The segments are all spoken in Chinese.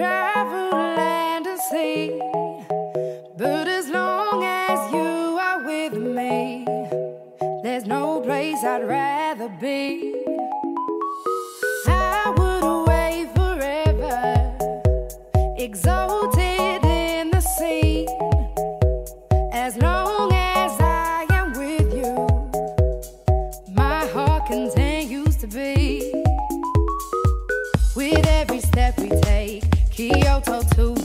travel land and sea. But as long as you are with me, there's no place I'd rather be. radio, talk to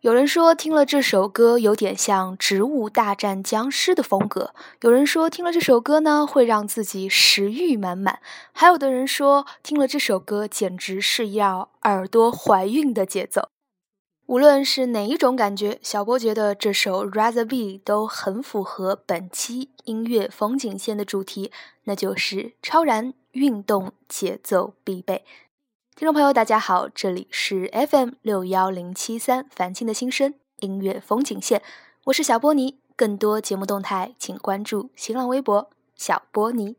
有人说听了这首歌有点像植物大战僵尸的风格，有人说听了这首歌呢，会让自己食欲满满，还有的人说听了这首歌简直是要耳朵怀孕的节奏。无论是哪一种感觉，小波觉得这首 Rather Be 都很符合本期音乐风景线的主题，那就是超燃运动节奏必备。听众朋友大家好这里是 fm 六幺零七三樊清的心声音乐风景线我是小波尼。更多节目动态请关注新浪微博小波尼。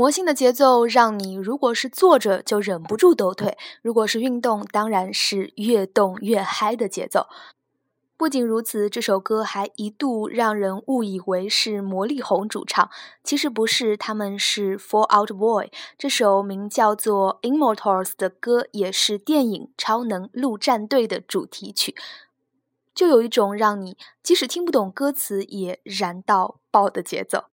魔性的节奏让你如果是坐着就忍不住抖腿，如果是运动，当然是越动越嗨的节奏。不仅如此，这首歌还一度让人误以为是魔力红主唱，其实不是，他们是 Fall Out Boy。这首名叫做《Immortals》的歌也是电影《超能陆战队》的主题曲，就有一种让你即使听不懂歌词也燃到爆的节奏。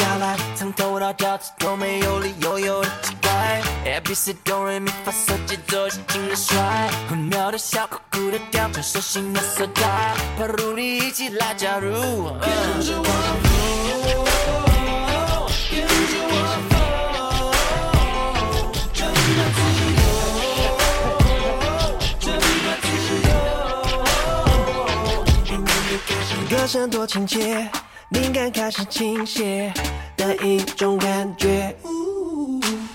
下来。从头到脚趾都没有理由有的奇怪，A B C 哆来咪发嗦节奏是轻的帅，混秒的小酷酷的调，传手心的色带，帕鲁你一起来加入。跟着我走跟着我 flow，这么自由，这么自由。歌声多亲切，灵感开始倾斜的一种感觉，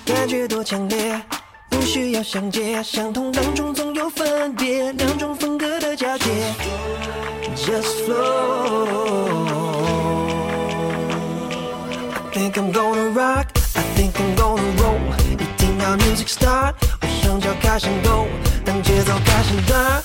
感觉多强烈，不需要详解，相同当中总有分别，两种风格的交接，Just flow。I think I'm gonna rock, I think I'm gonna roll。一听到 music start，我双脚开始 go，当节奏开始转，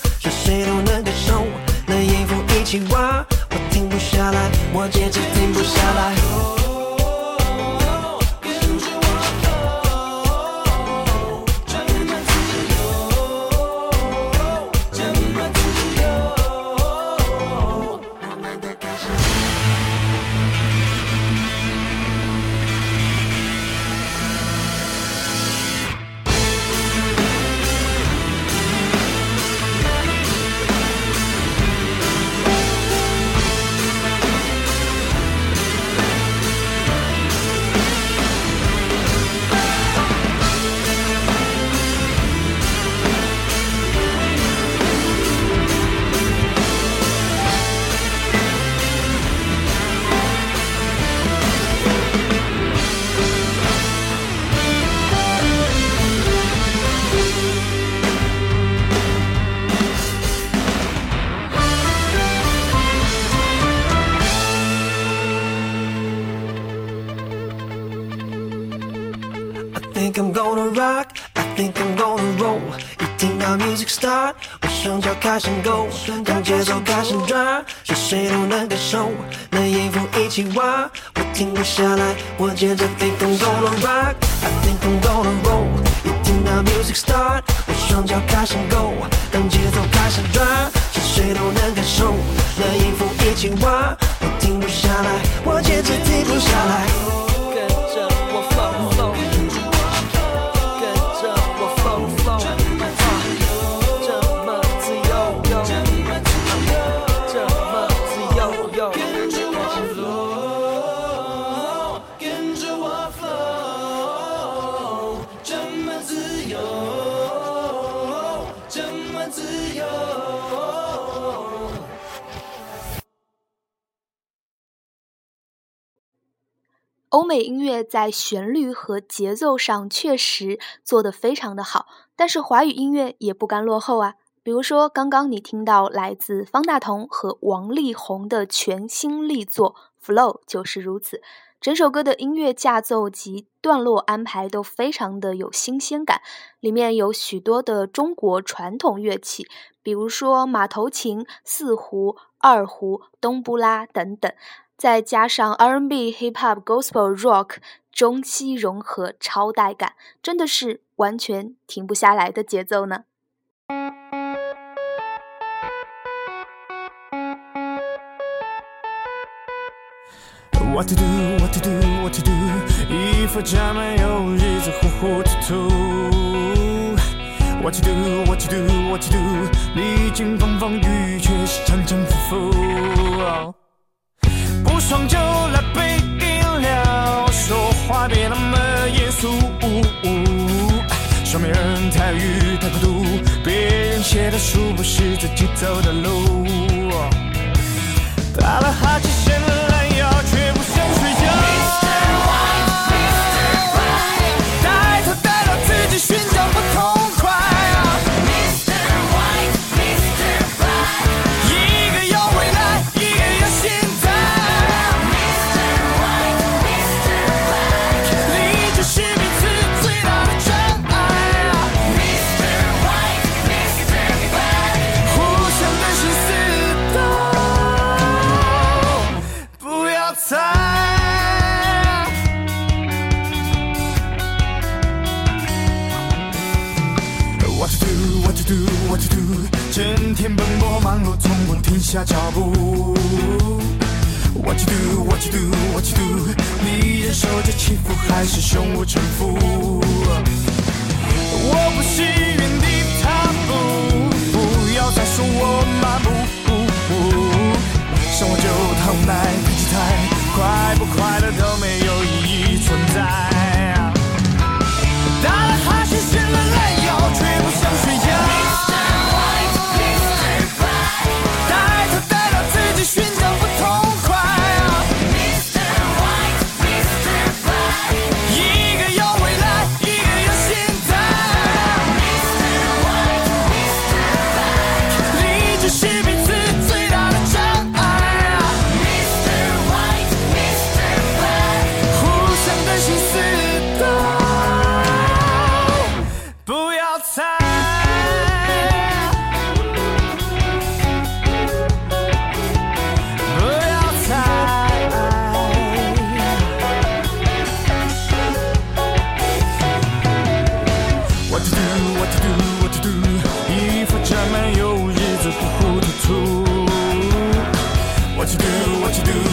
开始 go，当节奏开始转，是谁都能感受。那音符一起玩，我停不下来，我简直 think I'm gonna rock, I think I'm gonna roll。一听到 music start，我双脚开始 go，当节奏开始转，是谁都能感受。那音符一起玩，我停不下来，我简直停不下来。美音乐在旋律和节奏上确实做得非常的好，但是华语音乐也不甘落后啊。比如说，刚刚你听到来自方大同和王力宏的全新力作《Flow》就是如此。整首歌的音乐架奏及段落安排都非常的有新鲜感，里面有许多的中国传统乐器，比如说马头琴、四胡、二胡、冬不拉等等。再加上 R&B、Hip Hop、Gospel、Rock 中西融合，超带感，真的是完全停不下来的节奏呢！What to do, What to do, What to do, 一副假面又日子糊糊涂涂。What to do, What to do, What to do, 历经风风雨雨。双就来杯饮料，说话别那么严肃。双面人太愚太孤独，别人写的书不是自己走的路。打了哈欠，下脚步。What to do? What to do? What to do? 你忍受着起伏，还是胸无城府？我不是原地踏步，不要再说我漫步。生活就套奶太期待，快不快乐都没有意义存在。What you do? What you do?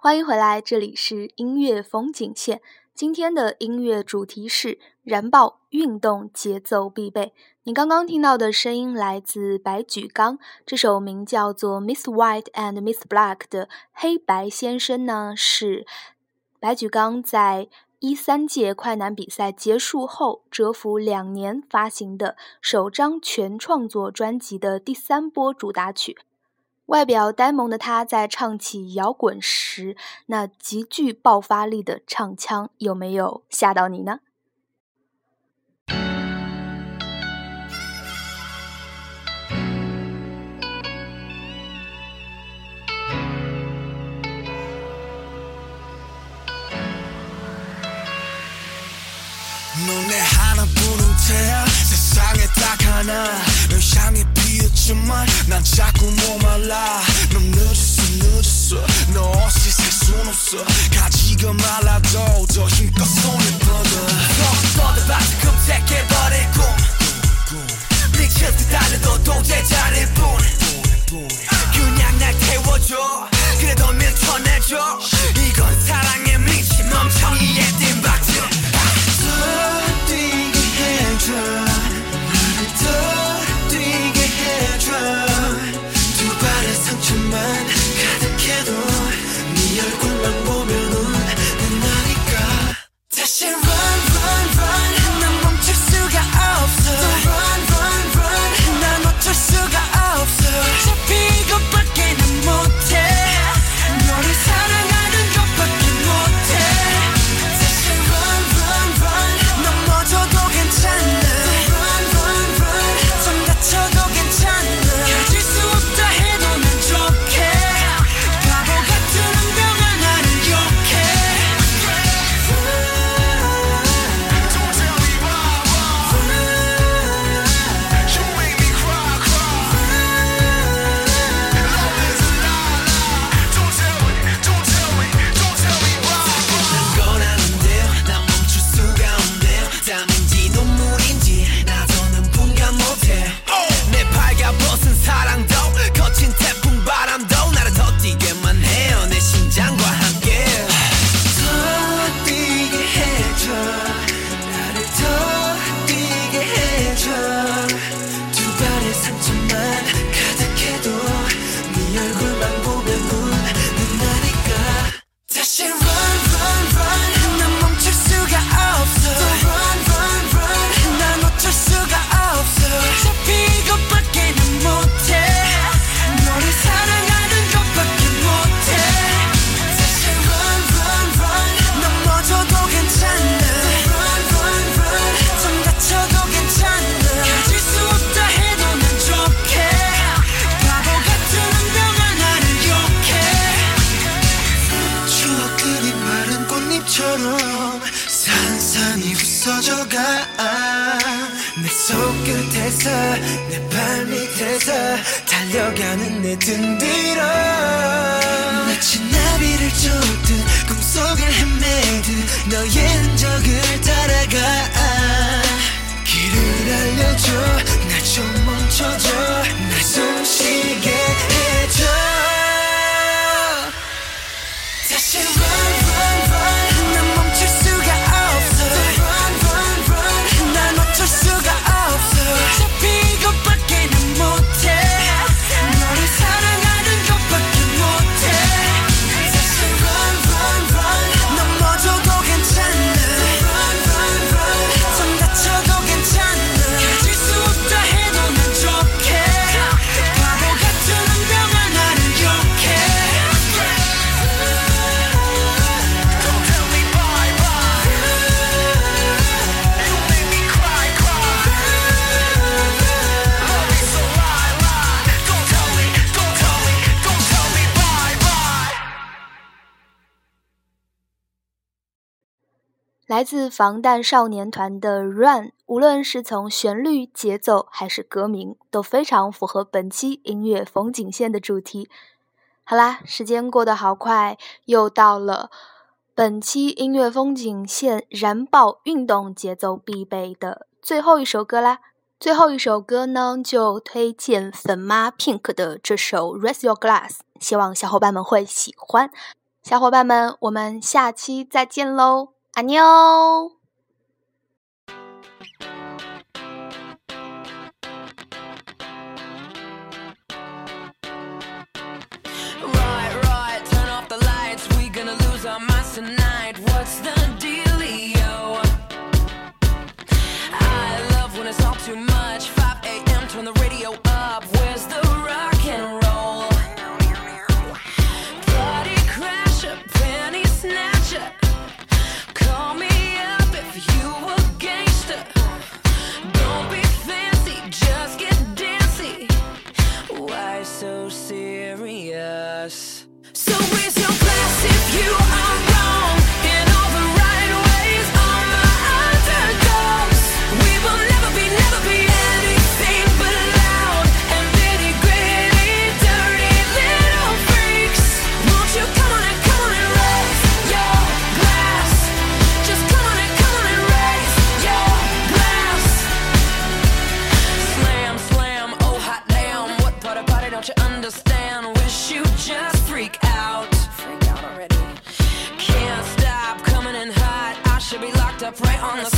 欢迎回来，这里是音乐风景线。今天的音乐主题是燃爆运动节奏必备。你刚刚听到的声音来自白举纲，这首名叫做《Miss White and Miss Black》的《黑白先生》呢，是白举纲在一三届快男比赛结束后蛰伏两年发行的首张全创作专辑的第三波主打曲。外表呆萌的他，在唱起摇滚时，那极具爆发力的唱腔，有没有吓到你呢？ 피었지만 난 자꾸 목말라. 넌 늦었어 늦었어. 너 없이 살순 없어. 가지가 말라도 더 힘껏 손을 뻗어. 뻗어봐서 금색해버릴 꿈 미칠 듯 달려도 잘일 뿐 그냥 날 태워줘. 그래도 밀쳐내줘 손끝에서 내 발밑에서 달려가는 내 등 뒤로 마치 나비를 쫓듯 꿈속을 헤매듯 너의 흔적을 따라가. 길을 알려줘 날좀 멈춰줘. 来自防弹少年团的 run 无论是从旋律节奏还是歌名都非常符合本期音乐风景线的主题。好啦时间过得好快又到了本期音乐风景线燃爆运动节奏必备的最后一首歌啦。最后一首歌呢就推荐粉妈 pink 的这首 raise your glass 希望小伙伴们会喜欢。小伙伴们我们下期再见喽。 안녕! I pray on the